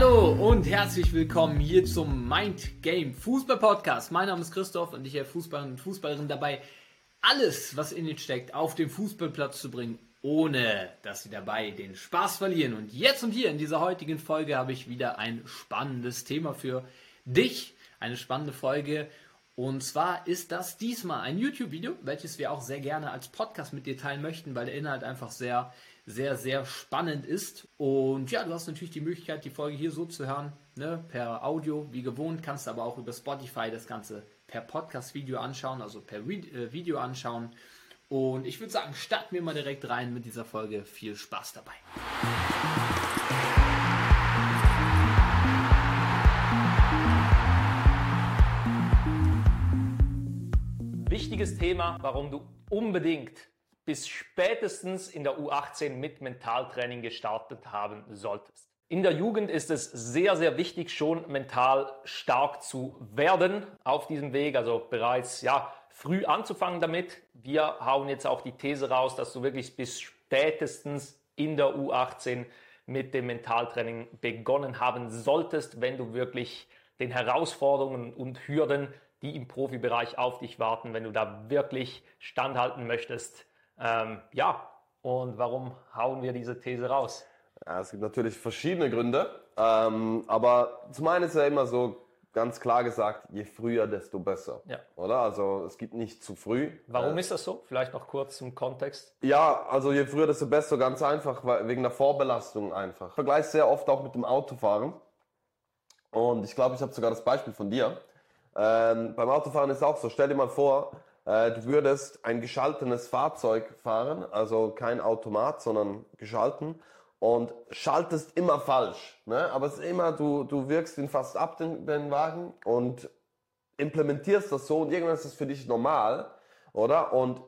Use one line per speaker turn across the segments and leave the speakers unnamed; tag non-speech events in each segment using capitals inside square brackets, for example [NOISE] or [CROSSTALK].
Hallo und herzlich willkommen hier zum Mind Game Fußball Podcast. Mein Name ist Christoph und ich helfe Fußballern und Fußballerinnen dabei, alles, was in ihnen steckt, auf den Fußballplatz zu bringen, ohne dass sie dabei den Spaß verlieren. Und jetzt und hier in dieser heutigen Folge habe ich wieder ein spannendes Thema für dich. Eine spannende Folge. Und zwar ist das diesmal ein YouTube-Video, welches wir auch sehr gerne als Podcast mit dir teilen möchten, weil der Inhalt einfach sehr sehr, sehr spannend ist. Und ja, du hast natürlich die Möglichkeit, die Folge hier so zu hören, ne, per Audio, wie gewohnt, kannst aber auch über Spotify das Ganze per Podcast-Video anschauen, also per äh, Video anschauen. Und ich würde sagen, starten wir mal direkt rein mit dieser Folge. Viel Spaß dabei.
Wichtiges Thema, warum du unbedingt bis spätestens in der U18 mit Mentaltraining gestartet haben solltest. In der Jugend ist es sehr, sehr wichtig, schon mental stark zu werden auf diesem Weg, also bereits ja, früh anzufangen damit. Wir hauen jetzt auch die These raus, dass du wirklich bis spätestens in der U18 mit dem Mentaltraining begonnen haben solltest, wenn du wirklich den Herausforderungen und Hürden, die im Profibereich auf dich warten, wenn du da wirklich standhalten möchtest, ähm, ja, und warum hauen wir diese These raus?
Ja, es gibt natürlich verschiedene Gründe, ähm, aber zum einen ist ja immer so ganz klar gesagt, je früher, desto besser. Ja. Oder? Also es gibt nicht zu früh.
Warum äh, ist das so? Vielleicht noch kurz zum Kontext.
Ja, also je früher, desto besser, ganz einfach, wegen der Vorbelastung einfach. Ich vergleiche sehr oft auch mit dem Autofahren. Und ich glaube, ich habe sogar das Beispiel von dir. Ähm, beim Autofahren ist es auch so, stell dir mal vor, du würdest ein geschaltenes Fahrzeug fahren, also kein Automat, sondern geschalten und schaltest immer falsch. Ne? Aber es ist immer, du, du wirkst ihn fast ab, den, den Wagen und implementierst das so und irgendwann ist das für dich normal, oder? Und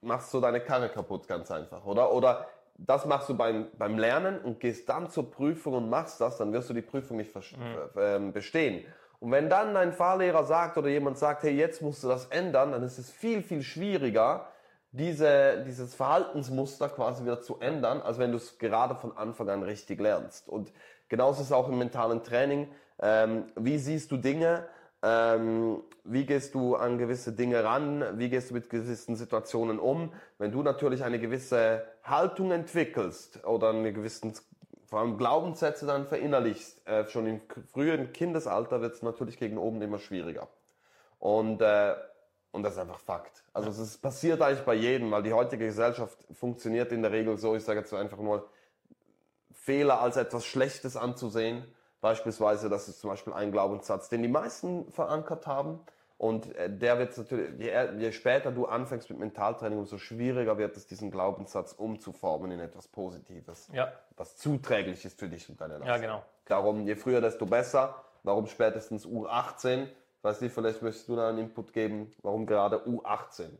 machst so deine Karre kaputt, ganz einfach, oder? Oder das machst du beim, beim Lernen und gehst dann zur Prüfung und machst das, dann wirst du die Prüfung nicht mhm. äh, bestehen. Und wenn dann dein Fahrlehrer sagt oder jemand sagt, hey, jetzt musst du das ändern, dann ist es viel, viel schwieriger, diese, dieses Verhaltensmuster quasi wieder zu ändern, als wenn du es gerade von Anfang an richtig lernst. Und genauso ist es auch im mentalen Training. Ähm, wie siehst du Dinge? Ähm, wie gehst du an gewisse Dinge ran? Wie gehst du mit gewissen Situationen um? Wenn du natürlich eine gewisse Haltung entwickelst oder einen gewissen vor allem Glaubenssätze dann verinnerlichst, äh, schon im frühen Kindesalter wird es natürlich gegen oben immer schwieriger. Und, äh, und das ist einfach Fakt. Also es ist, passiert eigentlich bei jedem, weil die heutige Gesellschaft funktioniert in der Regel so, ich sage jetzt einfach nur, Fehler als etwas Schlechtes anzusehen. Beispielsweise, das ist zum Beispiel ein Glaubenssatz, den die meisten verankert haben, und äh, der wird natürlich, je, je, später du anfängst mit Mentaltraining, umso schwieriger wird es, diesen Glaubenssatz umzuformen in etwas Positives, ja. was zuträglich ist für dich und deine Leistung.
Ja, genau.
Darum, je früher, desto besser. Warum spätestens U18? Ich weiß nicht, vielleicht möchtest du da einen Input geben. Warum gerade U18?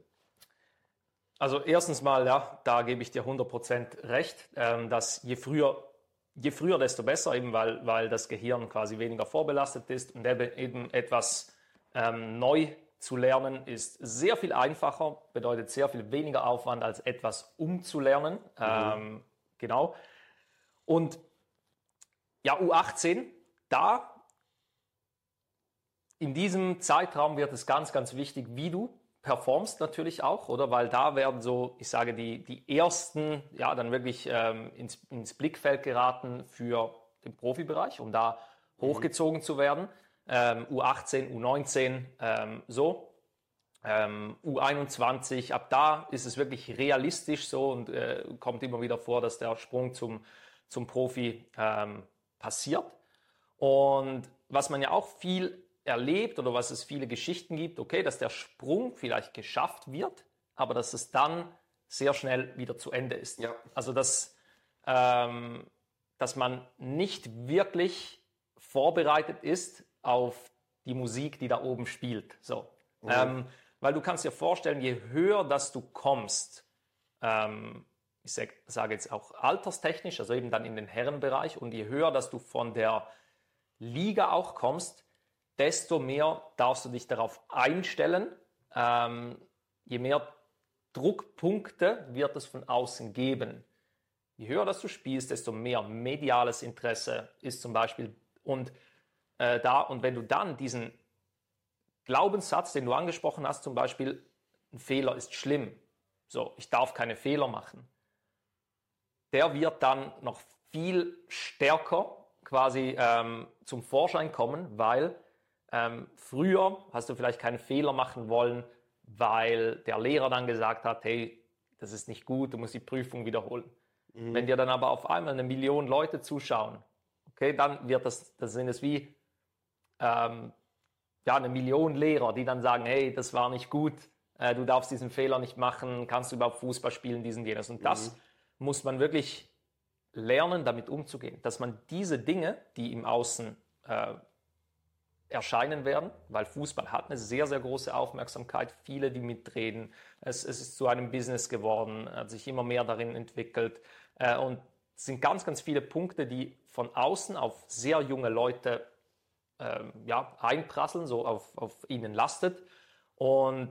Also erstens mal, ja, da gebe ich dir 100% recht, ähm, dass je früher, je früher, desto besser, eben weil, weil das Gehirn quasi weniger vorbelastet ist und eben etwas ähm, neu zu lernen ist sehr viel einfacher, bedeutet sehr viel weniger Aufwand als etwas umzulernen. Mhm. Ähm, genau. Und ja, U18, da in diesem Zeitraum wird es ganz, ganz wichtig, wie du performst natürlich auch, oder? Weil da werden so, ich sage, die, die ersten, ja, dann wirklich ähm, ins, ins Blickfeld geraten für den Profibereich, um da mhm. hochgezogen zu werden ähm, U18, U19 ähm, so. Ähm, U21, ab da ist es wirklich realistisch so und äh, kommt immer wieder vor, dass der Sprung zum, zum Profi ähm, passiert. Und was man ja auch viel erlebt oder was es viele Geschichten gibt, okay, dass der Sprung vielleicht geschafft wird, aber dass es dann sehr schnell wieder zu Ende ist. Ja. Also dass, ähm, dass man nicht wirklich vorbereitet ist auf die Musik, die da oben spielt. So. Mhm. Ähm, weil du kannst dir vorstellen, je höher dass du kommst, ähm, ich sag, sage jetzt auch alterstechnisch, also eben dann in den Herrenbereich, und je höher dass du von der Liga auch kommst, desto mehr darfst du dich darauf einstellen. Ähm, je mehr Druckpunkte wird es von außen geben. Je höher das du spielst, desto mehr mediales Interesse ist zum Beispiel und äh, da und wenn du dann diesen Glaubenssatz, den du angesprochen hast, zum Beispiel, ein Fehler ist schlimm, so, ich darf keine Fehler machen, der wird dann noch viel stärker quasi ähm, zum Vorschein kommen, weil ähm, früher hast du vielleicht keinen Fehler machen wollen, weil der Lehrer dann gesagt hat, hey, das ist nicht gut, du musst die Prüfung wiederholen. Mhm. Wenn dir dann aber auf einmal eine Million Leute zuschauen, okay, dann wird das, das sind es wie ähm, ja, eine Million Lehrer, die dann sagen, hey, das war nicht gut, äh, du darfst diesen Fehler nicht machen, kannst du überhaupt Fußball spielen, diesen, jenes. Und das mhm. muss man wirklich lernen, damit umzugehen, dass man diese Dinge, die im Außen äh, erscheinen werden, weil Fußball hat eine sehr, sehr große Aufmerksamkeit, viele, die mitreden. Es, es ist zu einem Business geworden, hat sich immer mehr darin entwickelt. Äh, und es sind ganz, ganz viele Punkte, die von außen auf sehr junge Leute ähm, ja, einprasseln, so auf, auf ihnen lastet. Und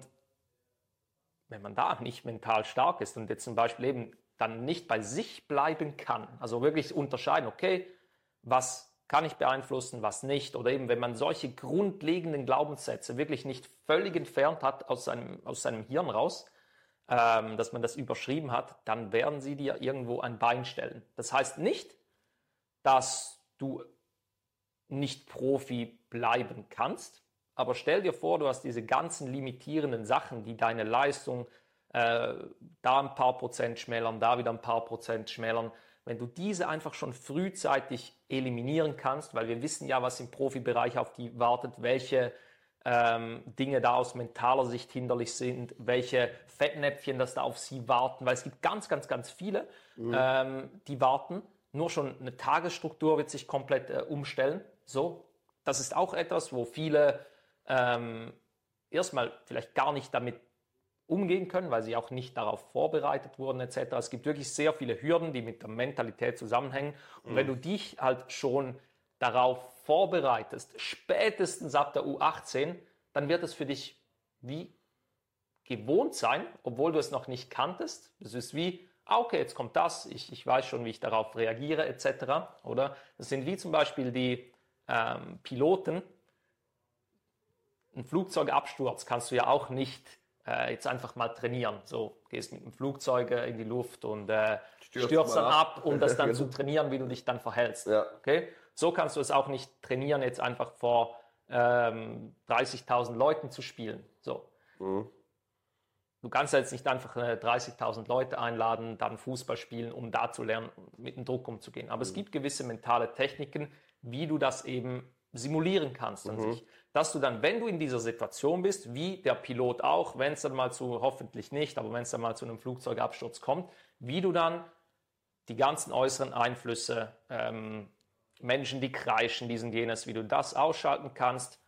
wenn man da nicht mental stark ist und jetzt zum Beispiel eben dann nicht bei sich bleiben kann, also wirklich unterscheiden, okay, was kann ich beeinflussen, was nicht, oder eben wenn man solche grundlegenden Glaubenssätze wirklich nicht völlig entfernt hat aus seinem, aus seinem Hirn raus, ähm, dass man das überschrieben hat, dann werden sie dir irgendwo ein Bein stellen. Das heißt nicht, dass du nicht Profi bleiben kannst, aber stell dir vor, du hast diese ganzen limitierenden Sachen, die deine Leistung äh, da ein paar Prozent schmälern, da wieder ein paar Prozent schmälern. Wenn du diese einfach schon frühzeitig eliminieren kannst, weil wir wissen ja, was im Profibereich auf die wartet, welche ähm, Dinge da aus mentaler Sicht hinderlich sind, welche Fettnäpfchen das da auf sie warten, weil es gibt ganz, ganz, ganz viele, mhm. ähm, die warten. Nur schon eine Tagesstruktur wird sich komplett äh, umstellen. So, das ist auch etwas, wo viele ähm, erstmal vielleicht gar nicht damit umgehen können, weil sie auch nicht darauf vorbereitet wurden etc. Es gibt wirklich sehr viele Hürden, die mit der Mentalität zusammenhängen. Und mhm. wenn du dich halt schon darauf vorbereitest, spätestens ab der U18, dann wird es für dich wie gewohnt sein, obwohl du es noch nicht kanntest. Es ist wie, okay, jetzt kommt das, ich, ich weiß schon, wie ich darauf reagiere etc. Oder das sind wie zum Beispiel die ähm, Piloten. Ein Flugzeugabsturz kannst du ja auch nicht äh, jetzt einfach mal trainieren. So gehst mit dem Flugzeug äh, in die Luft und äh, stürzt, stürzt dann ab, um das dann [LAUGHS] zu trainieren, wie du dich dann verhältst. Ja. Okay? So kannst du es auch nicht trainieren, jetzt einfach vor ähm, 30.000 Leuten zu spielen. So. Mhm. Du kannst jetzt nicht einfach 30.000 äh, Leute einladen, dann Fußball spielen, um da zu lernen, mit dem Druck umzugehen. Aber mhm. es gibt gewisse mentale Techniken, wie du das eben simulieren kannst an mhm. sich. Dass du dann, wenn du in dieser Situation bist, wie der Pilot auch, wenn es dann mal zu, hoffentlich nicht, aber wenn es dann mal zu einem Flugzeugabsturz kommt, wie du dann die ganzen äußeren Einflüsse, ähm, Menschen, die kreischen, diesen jenes, wie du das ausschalten kannst,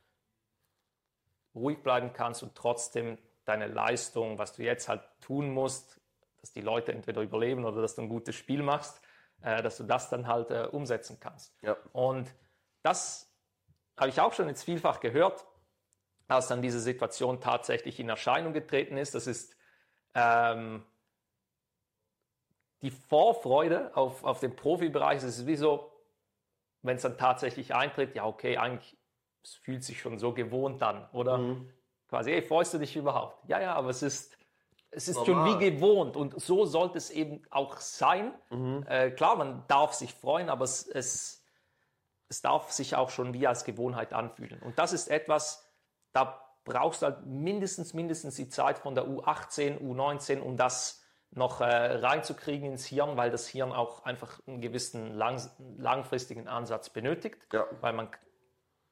ruhig bleiben kannst und trotzdem deine Leistung, was du jetzt halt tun musst, dass die Leute entweder überleben oder dass du ein gutes Spiel machst, äh, dass du das dann halt äh, umsetzen kannst. Ja. Und das habe ich auch schon jetzt vielfach gehört, als dann diese Situation tatsächlich in Erscheinung getreten ist. Das ist ähm, die Vorfreude auf, auf den Profibereich. Es ist wie so, wenn es dann tatsächlich eintritt, ja, okay, eigentlich, es fühlt sich schon so gewohnt an, oder? Mhm. Quasi, hey, freust du dich überhaupt? Ja, ja, aber es ist, es ist schon wie gewohnt und so sollte es eben auch sein. Mhm. Äh, klar, man darf sich freuen, aber es, es es darf sich auch schon wie als Gewohnheit anfühlen. Und das ist etwas, da brauchst du halt mindestens, mindestens die Zeit von der U18, U19, um das noch äh, reinzukriegen ins Hirn, weil das Hirn auch einfach einen gewissen lang, langfristigen Ansatz benötigt, ja. weil man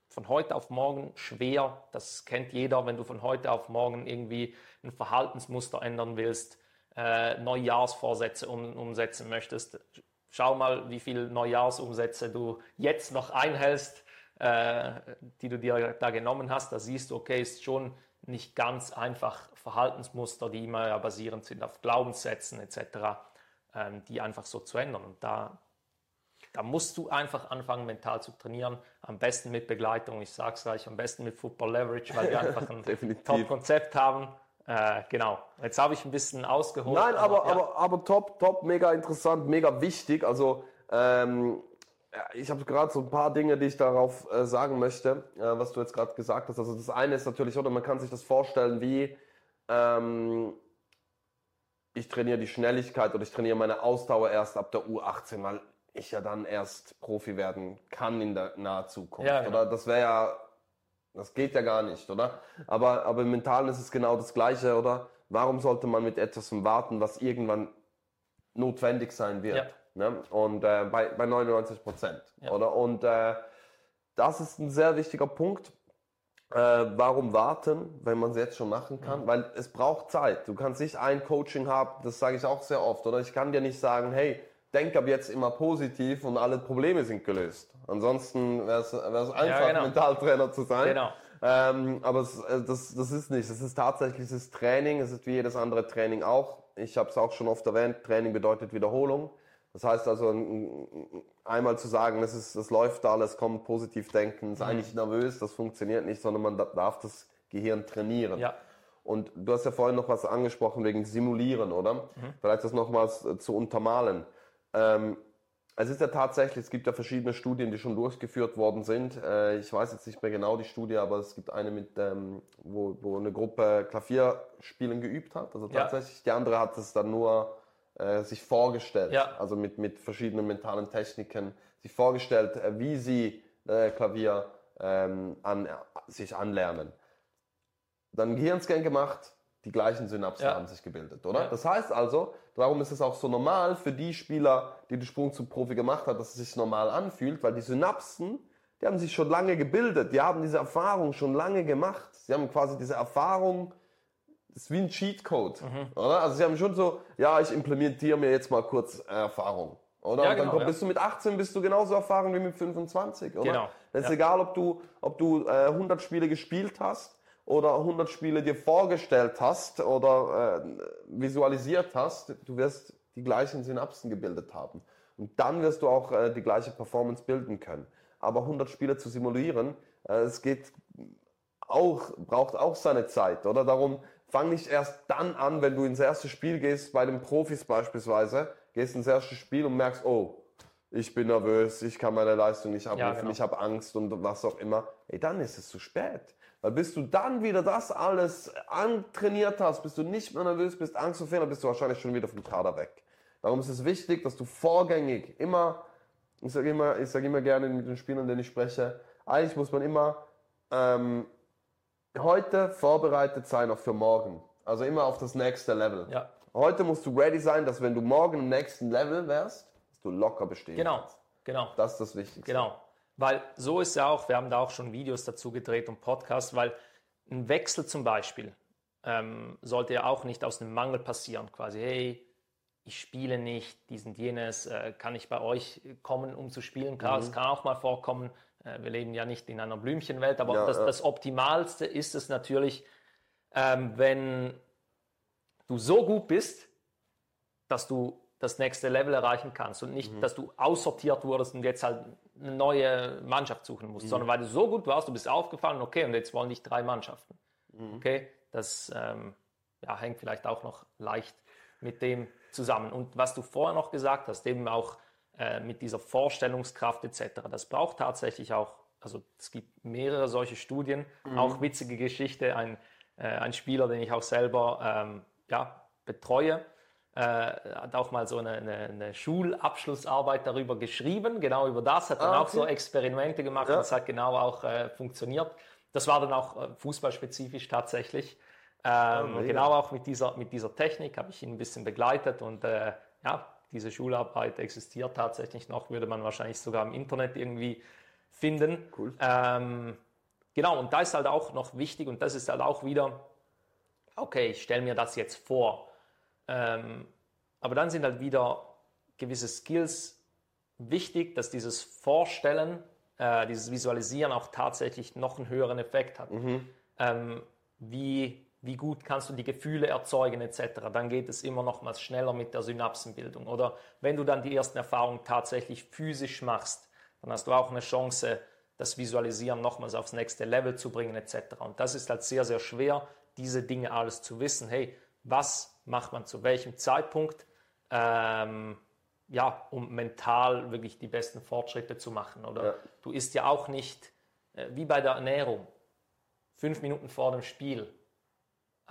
von heute auf morgen schwer, das kennt jeder, wenn du von heute auf morgen irgendwie ein Verhaltensmuster ändern willst, äh, Neujahrsvorsätze um, umsetzen möchtest, Schau mal, wie viele Neujahrsumsätze du jetzt noch einhältst, äh, die du dir da genommen hast. Da siehst du, okay, ist schon nicht ganz einfach Verhaltensmuster, die immer ja basierend sind auf Glaubenssätzen etc., ähm, die einfach so zu ändern. Und da, da musst du einfach anfangen, mental zu trainieren. Am besten mit Begleitung, ich sage es gleich, am besten mit Football Leverage, weil wir [LAUGHS] einfach ein Top-Konzept haben. Äh, genau. Jetzt habe ich ein bisschen ausgeholt.
Nein, aber,
ja.
aber, aber top, top, mega interessant, mega wichtig. Also ähm, ja, ich habe gerade so ein paar Dinge, die ich darauf äh, sagen möchte, äh, was du jetzt gerade gesagt hast. Also das eine ist natürlich, oder man kann sich das vorstellen, wie ähm, ich trainiere die Schnelligkeit oder ich trainiere meine Ausdauer erst ab der U18, weil ich ja dann erst Profi werden kann in der naher Zukunft.
Ja, genau.
Oder das wäre ja, das geht ja gar nicht, oder? Aber, aber im Mentalen ist es genau das Gleiche, oder? Warum sollte man mit etwas warten, was irgendwann notwendig sein wird?
Ja.
Ne? Und äh, bei, bei 99 Prozent,
Ja.
oder? Und äh, das ist ein sehr wichtiger Punkt. Äh, warum warten, wenn man es jetzt schon machen kann?
Mhm.
Weil es braucht Zeit. Du kannst nicht ein Coaching haben, das sage ich auch sehr oft, oder? Ich kann dir nicht sagen, hey, denk ab jetzt immer positiv und alle Probleme sind gelöst. Ansonsten wäre es einfach,
genau.
Mentaltrainer zu sein.
Genau.
Ähm, aber es, äh, das, das ist nicht. Es ist tatsächlich das Training. Es ist wie jedes andere Training auch. Ich habe es auch schon oft erwähnt. Training bedeutet Wiederholung. Das heißt also, ein- ein- einmal zu sagen, das, ist, das läuft alles, komm, positiv denken,
Mhm.
sei nicht nervös, das funktioniert nicht, sondern man da- darf das Gehirn trainieren.
Ja.
Und du hast ja vorhin noch was angesprochen wegen Simulieren, oder? Vielleicht das nochmals äh, zu untermalen. Ähm, es ist ja tatsächlich, es gibt ja verschiedene Studien, die schon durchgeführt worden sind. Äh, ich weiß jetzt nicht mehr genau die Studie, aber es gibt eine, mit, ähm, wo, wo eine Gruppe Klavierspielen geübt hat. Also
Ja.
tatsächlich, die andere hat es dann nur äh, sich vorgestellt,
Ja.
also mit, mit verschiedenen mentalen Techniken, sich vorgestellt, äh, wie sie äh, Klavier ähm, an, sich anlernen. Dann Gehirnscan gemacht, die gleichen Synapsen
Ja.
haben sich gebildet, oder?
Ja.
Das heißt also, darum ist es auch so normal für die Spieler, die den Sprung zum Profi gemacht haben, dass es sich normal anfühlt, weil die Synapsen, die haben sich schon lange gebildet, die haben diese Erfahrung schon lange gemacht. Sie haben quasi diese Erfahrung, das ist wie ein Cheatcode,
Mhm.
oder? Also sie haben schon so, ja, ich implementiere mir jetzt mal kurz Erfahrung. Oder?
Ja,
und dann
genau,
kommt,
ja.
bist du mit 18 bist du genauso erfahren wie mit 25, oder?
Genau,
Das ist
ja.
egal, ob du, ob du äh, 100 Spiele gespielt hast oder 100 Spiele dir vorgestellt hast oder äh, visualisiert hast, du wirst die gleichen Synapsen gebildet haben. Und dann wirst du auch äh, die gleiche Performance bilden können. Aber 100 Spiele zu simulieren, äh, es geht auch, braucht auch seine Zeit, oder? Darum fang nicht erst dann an, wenn du ins erste Spiel gehst, bei den Profis beispielsweise, gehst ins erste Spiel und merkst, oh, ich bin nervös, ich kann meine Leistung nicht abrufen,
genau.
ich habe Angst und was auch immer. Ey, dann ist es zu spät. Weil bis du dann wieder das alles antrainiert hast, bis du nicht mehr nervös bist, Angst und Fehler, bist du wahrscheinlich schon wieder vom Kader weg. Darum ist es wichtig, dass du vorgängig immer, ich sage immer, ich sage immer gerne mit den Spielern, denen ich spreche, eigentlich muss man immer ähm, heute vorbereitet sein auch für morgen. Also immer auf das nächste Level.
Ja.
Heute musst du ready sein, dass wenn du morgen im nächsten Level wärst, dass du locker bestehen
Genau,
kannst.
genau.
Das ist das Wichtigste.
Genau. Weil so ist ja auch, wir haben da auch schon Videos dazu gedreht und Podcasts, weil ein Wechsel zum Beispiel ähm, sollte ja auch nicht aus einem Mangel passieren. Quasi, hey, ich spiele nicht, dies und jenes, äh, kann ich bei euch kommen, um zu spielen? Klar,
Mhm.
es kann auch mal vorkommen. Äh, wir leben ja nicht in einer Blümchenwelt, aber
Ja,
das,
ja.
das Optimalste ist es natürlich, ähm, wenn du so gut bist, dass du das nächste Level erreichen kannst und
Mhm.
nicht, dass du aussortiert wurdest und jetzt halt eine neue Mannschaft suchen
Mhm.
musst, sondern weil du so gut warst, du bist aufgefallen, okay, und jetzt wollen dich drei Mannschaften.
Mhm.
Okay, das ähm, ja, hängt vielleicht auch noch leicht mit dem zusammen. Und was du vorher noch gesagt hast, eben auch äh, mit dieser Vorstellungskraft etc., das braucht tatsächlich auch, also es gibt mehrere solche Studien,
Mhm.
auch witzige Geschichte, ein, äh, ein Spieler, den ich auch selber ähm, ja, betreue, äh, hat auch mal so eine, eine, eine Schulabschlussarbeit darüber geschrieben, genau über das, hat dann
Ah,
auch so
okay.
Experimente gemacht
Ja.
und es hat genau auch äh, funktioniert. Das war dann auch äh, fußballspezifisch tatsächlich. Ähm,
mega.
genau auch mit dieser, mit dieser Technik habe ich ihn ein bisschen begleitet und äh, ja, diese Schularbeit existiert tatsächlich noch, würde man wahrscheinlich sogar im Internet irgendwie finden.
Cool.
Ähm, genau, und da ist halt auch noch wichtig und das ist halt auch wieder, okay, ich stelle mir das jetzt vor. Ähm, aber dann sind halt wieder gewisse Skills wichtig, dass dieses Vorstellen, äh, dieses Visualisieren auch tatsächlich noch einen höheren Effekt hat. Ähm, wie, wie gut kannst du die Gefühle erzeugen etc. Dann geht es immer noch mal schneller mit der Synapsenbildung. Oder wenn du dann die ersten Erfahrungen tatsächlich physisch machst, dann hast du auch eine Chance, das Visualisieren nochmals aufs nächste Level zu bringen etc. Und das ist halt sehr, sehr schwer, diese Dinge alles zu wissen. Hey, was macht man zu welchem Zeitpunkt? Ähm, ja, um mental wirklich die besten Fortschritte zu machen. Oder
Ja.
du isst ja auch nicht, äh, wie bei der Ernährung, fünf Minuten vor dem Spiel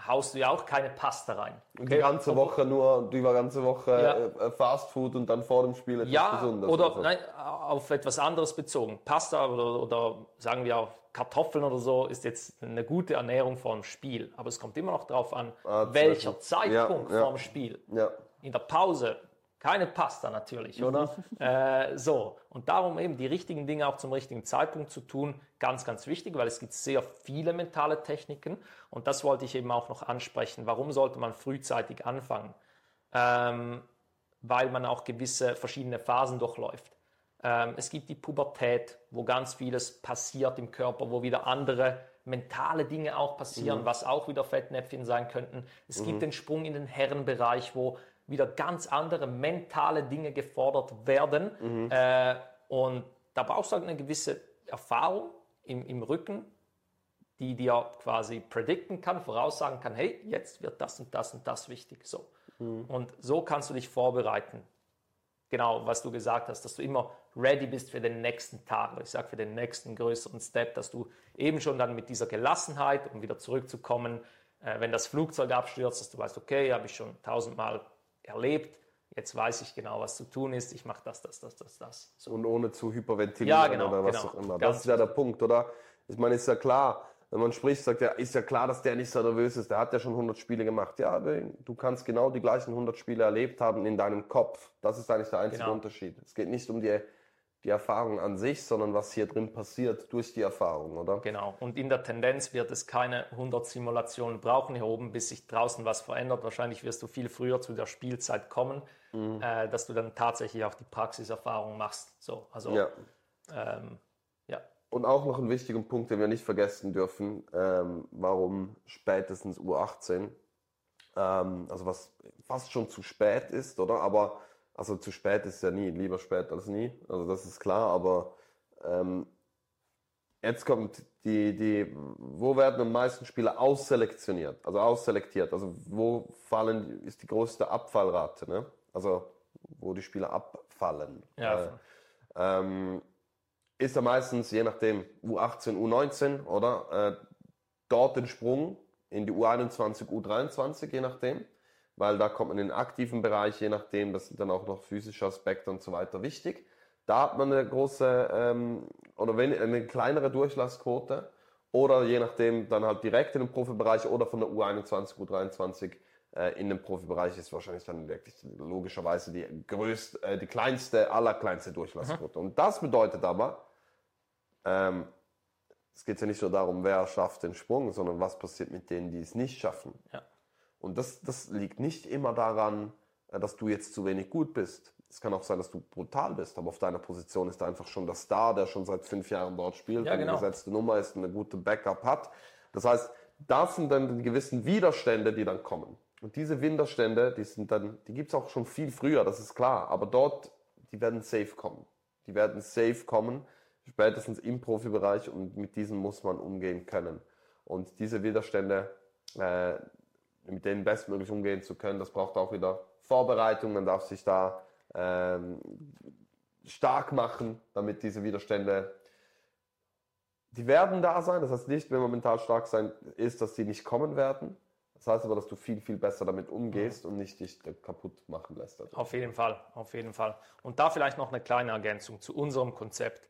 haust du ja auch keine Pasta rein.
Die ganze Woche nur, die ganze Woche
Ja.
äh, Fast Food und dann vor dem Spiel etwas
Ja,
Gesundes.
oder
Also.
nein, auf etwas anderes bezogen. Pasta oder, oder sagen wir auch Kartoffeln oder so ist jetzt eine gute Ernährung vor dem Spiel. Aber es kommt immer noch darauf an,
Ah,
welcher
Zeitpunkt.
Zeitpunkt
Ja, ja.
vor dem Spiel.
Ja.
In der Pause keine Pasta natürlich, oder? äh, so, und darum eben die richtigen Dinge auch zum richtigen Zeitpunkt zu tun, ganz, ganz wichtig, weil es gibt sehr viele mentale Techniken und das wollte ich eben auch noch ansprechen. Warum sollte man frühzeitig anfangen? Ähm, weil man auch gewisse verschiedene Phasen durchläuft. Ähm, es gibt die Pubertät, wo ganz vieles passiert im Körper, wo wieder andere mentale Dinge auch passieren, was auch wieder Fettnäpfchen sein könnten. Es gibt den Sprung in den Herrenbereich, wo wieder ganz andere mentale Dinge gefordert werden. Äh, und da brauchst du halt eine gewisse Erfahrung im, im Rücken, die dir quasi predikten kann, voraussagen kann, hey, jetzt wird das und das und das wichtig. So. Und so kannst du dich vorbereiten. Genau, was du gesagt hast, dass du immer ready bist für den nächsten Tag. Ich sage für den nächsten größeren Step, dass du eben schon dann mit dieser Gelassenheit, um wieder zurückzukommen, äh, wenn das Flugzeug abstürzt, dass du weißt, okay, habe ich schon tausendmal erlebt, jetzt weiß ich genau, was zu tun ist, ich mache das, das, das, das, das. So.
Und ohne zu hyperventilieren
Ja, genau,
oder was
genau.
auch immer.
Ganz
Das ist ja der Punkt, oder? Ich meine, ist ja klar, wenn man spricht, sagt er, ist ja klar, dass der nicht so nervös ist. Der hat ja schon 100 Spiele gemacht. Ja, du kannst genau die gleichen 100 Spiele erlebt haben in deinem Kopf. Das ist eigentlich der einzige
Genau.
Unterschied. Es geht nicht um die, die Erfahrung an sich, sondern was hier drin passiert durch die Erfahrung, oder?
Genau. Und in der Tendenz wird es keine 100 Simulationen brauchen hier oben, bis sich draußen was verändert. Wahrscheinlich wirst du viel früher zu der Spielzeit kommen,
Mhm.
äh, dass du dann tatsächlich auch die Praxiserfahrung machst. So, also
Ja.
ähm, ja,
Und auch noch einen wichtigen Punkt, den wir nicht vergessen dürfen, ähm, warum spätestens U18, ähm, also was fast schon zu spät ist, oder? Aber, also zu spät ist ja nie, lieber spät als nie, also das ist klar, aber ähm, jetzt kommt die, die, wo werden am meisten Spieler ausselektioniert, also ausselektiert, also wo fallen, ist die größte Abfallrate, ne? Also wo die Spieler abfallen.
Ja.
Äh, ähm, ist ja meistens, je nachdem, U18, U19, oder? Äh, dort den Sprung in die U21, U23, je nachdem. Weil da kommt man in den aktiven Bereich, je nachdem, das sind dann auch noch physische Aspekte und so weiter wichtig. Da hat man eine große ähm, oder wenn, eine kleinere Durchlassquote. Oder je nachdem, dann halt direkt in den Profibereich oder von der U21, U23 äh, in den Profibereich ist wahrscheinlich dann wirklich logischerweise die größte, äh, die kleinste, allerkleinste Durchlassquote. Und das bedeutet aber, ähm, es geht ja nicht nur darum, wer schafft den Sprung, sondern was passiert mit denen, die es nicht schaffen.
Ja.
Und das, das liegt nicht immer daran, äh, dass du jetzt zu wenig gut bist. Es kann auch sein, dass du brutal bist, aber auf deiner Position ist einfach schon der Star, der schon seit fünf Jahren dort spielt,
Ja,
eine
genau.
gesetzte Nummer ist, eine gute Backup hat. Das heißt, das sind dann die gewissen Widerstände, die dann kommen. Und diese Widerstände, die sind dann, die gibt es auch schon viel früher, das ist klar. Aber dort, die werden safe kommen. Die werden safe kommen, spätestens im Profibereich und mit diesen muss man umgehen können. Und diese Widerstände, äh, mit denen bestmöglich umgehen zu können, das braucht auch wieder Vorbereitung. Man darf sich da ähm, stark machen, damit diese Widerstände, die werden da sein. Das heißt nicht, wenn man mental stark sein ist, dass die nicht kommen werden. Das heißt aber, dass du viel, viel besser damit umgehst und nicht dich kaputt machen lässt. dadurch.
Auf jeden Fall, auf jeden Fall. Und da vielleicht noch eine kleine Ergänzung zu unserem Konzept.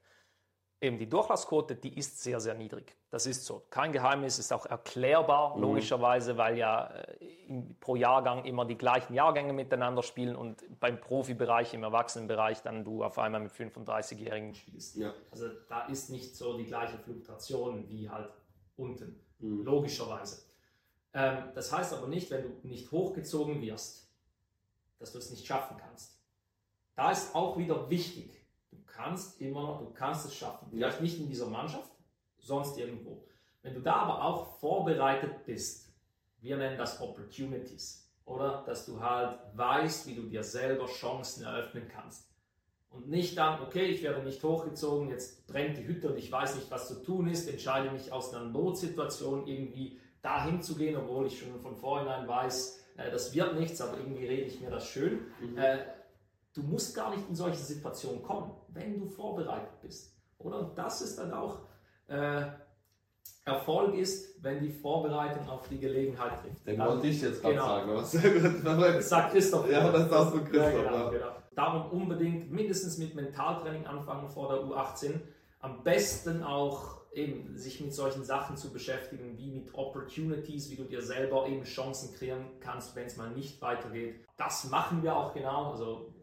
Eben die Durchlassquote, die ist sehr, sehr niedrig. Das ist so. Kein Geheimnis, ist auch erklärbar, logischerweise, weil ja äh, im, pro Jahrgang immer die gleichen Jahrgänge miteinander spielen und beim Profibereich, im Erwachsenenbereich, dann du auf einmal mit 35-Jährigen spielst.
Ja.
Also da ist nicht so die gleiche Fluktuation wie halt unten, logischerweise. Ähm, das heißt aber nicht, wenn du nicht hochgezogen wirst, dass du es nicht schaffen kannst. Da ist auch wieder wichtig, kannst immer du kannst es schaffen. Vielleicht nicht in dieser Mannschaft, sonst irgendwo. Wenn du da aber auch vorbereitet bist, wir nennen das Opportunities, oder? Dass du halt weißt, wie du dir selber Chancen eröffnen kannst. Und nicht dann, okay, ich werde nicht hochgezogen, jetzt brennt die Hütte und ich weiß nicht, was zu tun ist, entscheide mich aus einer Notsituation irgendwie dahin zu gehen, obwohl ich schon von vornherein weiß, äh, das wird nichts, aber irgendwie rede ich mir das schön. Mhm. Äh, du musst gar nicht in solche Situationen kommen, wenn du vorbereitet bist. Oder? Und das ist dann auch äh, Erfolg ist, wenn die Vorbereitung auf die Gelegenheit trifft.
Den wollte ich jetzt gerade
genau.
sagen. Das
sagt Christoph.
Ja, das sagst du Christoph. Ja,
genau, genau. Darum unbedingt mindestens mit Mentaltraining anfangen vor der U18. Am besten auch eben sich mit solchen Sachen zu beschäftigen, wie mit Opportunities, wie du dir selber eben Chancen kreieren kannst, wenn es mal nicht weitergeht. Das machen wir auch genau. Also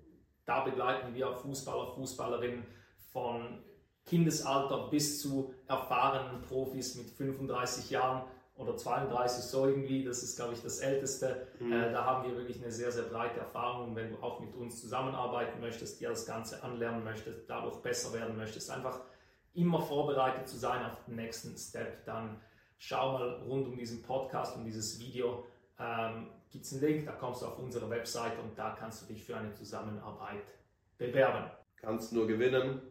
da begleiten wir Fußballer, Fußballerinnen von Kindesalter bis zu erfahrenen Profis mit 35 Jahren oder 32 so irgendwie, das ist glaube ich das Älteste. Mhm. Äh, da haben wir wirklich eine sehr, sehr breite Erfahrung. Und wenn du auch mit uns zusammenarbeiten möchtest, dir das Ganze anlernen möchtest, dadurch besser werden möchtest, einfach immer vorbereitet zu sein auf den nächsten Step, dann schau mal rund um diesen Podcast und dieses Video. Ähm, Gibt es einen Link, da kommst du auf unsere Website und da kannst du dich für eine Zusammenarbeit bewerben.
Kannst nur gewinnen,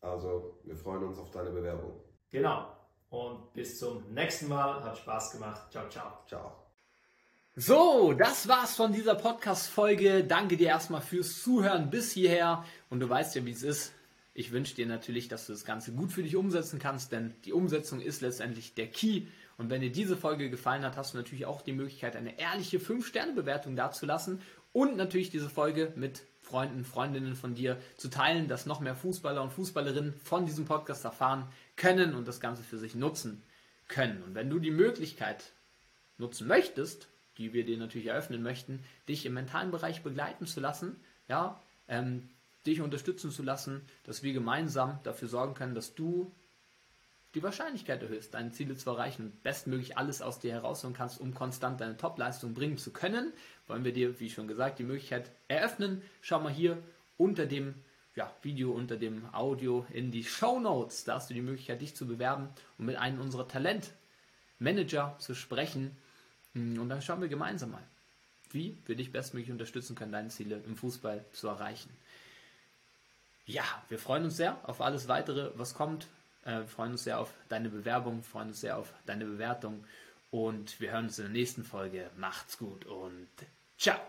also wir freuen uns auf deine Bewerbung.
Genau. Und bis zum nächsten Mal. Hat Spaß gemacht. Ciao, ciao.
Ciao.
So, das war's von dieser Podcast-Folge. Danke dir erstmal fürs Zuhören bis hierher. Und du weißt ja, wie es ist. Ich wünsche dir natürlich, dass du das Ganze gut für dich umsetzen kannst, denn die Umsetzung ist letztendlich der Key. Und wenn dir diese Folge gefallen hat, hast du natürlich auch die Möglichkeit, eine ehrliche 5-Sterne-Bewertung dazulassen und natürlich diese Folge mit Freunden, Freundinnen von dir zu teilen, dass noch mehr Fußballer und Fußballerinnen von diesem Podcast erfahren können und das Ganze für sich nutzen können. Und wenn du die Möglichkeit nutzen möchtest, die wir dir natürlich eröffnen möchten, dich im mentalen Bereich begleiten zu lassen, ja, ähm, dich unterstützen zu lassen, dass wir gemeinsam dafür sorgen können, dass du die Wahrscheinlichkeit erhöhst, deine Ziele zu erreichen und bestmöglich alles aus dir herausholen kannst, um konstant deine Topleistung bringen zu können, wollen wir dir, wie schon gesagt, die Möglichkeit eröffnen. Schau mal hier unter dem ja, Video, unter dem Audio in die Show Notes. Da hast du die Möglichkeit, dich zu bewerben und mit einem unserer Talentmanager zu sprechen. Hm, und dann schauen wir gemeinsam mal, wie wir dich bestmöglich unterstützen können, deine Ziele im Fußball zu erreichen. Ja, wir freuen uns sehr auf alles weitere, was kommt. Äh, freuen uns sehr auf deine Bewerbung, freuen uns sehr auf deine Bewertung und wir hören uns in der nächsten Folge. Macht's gut und ciao!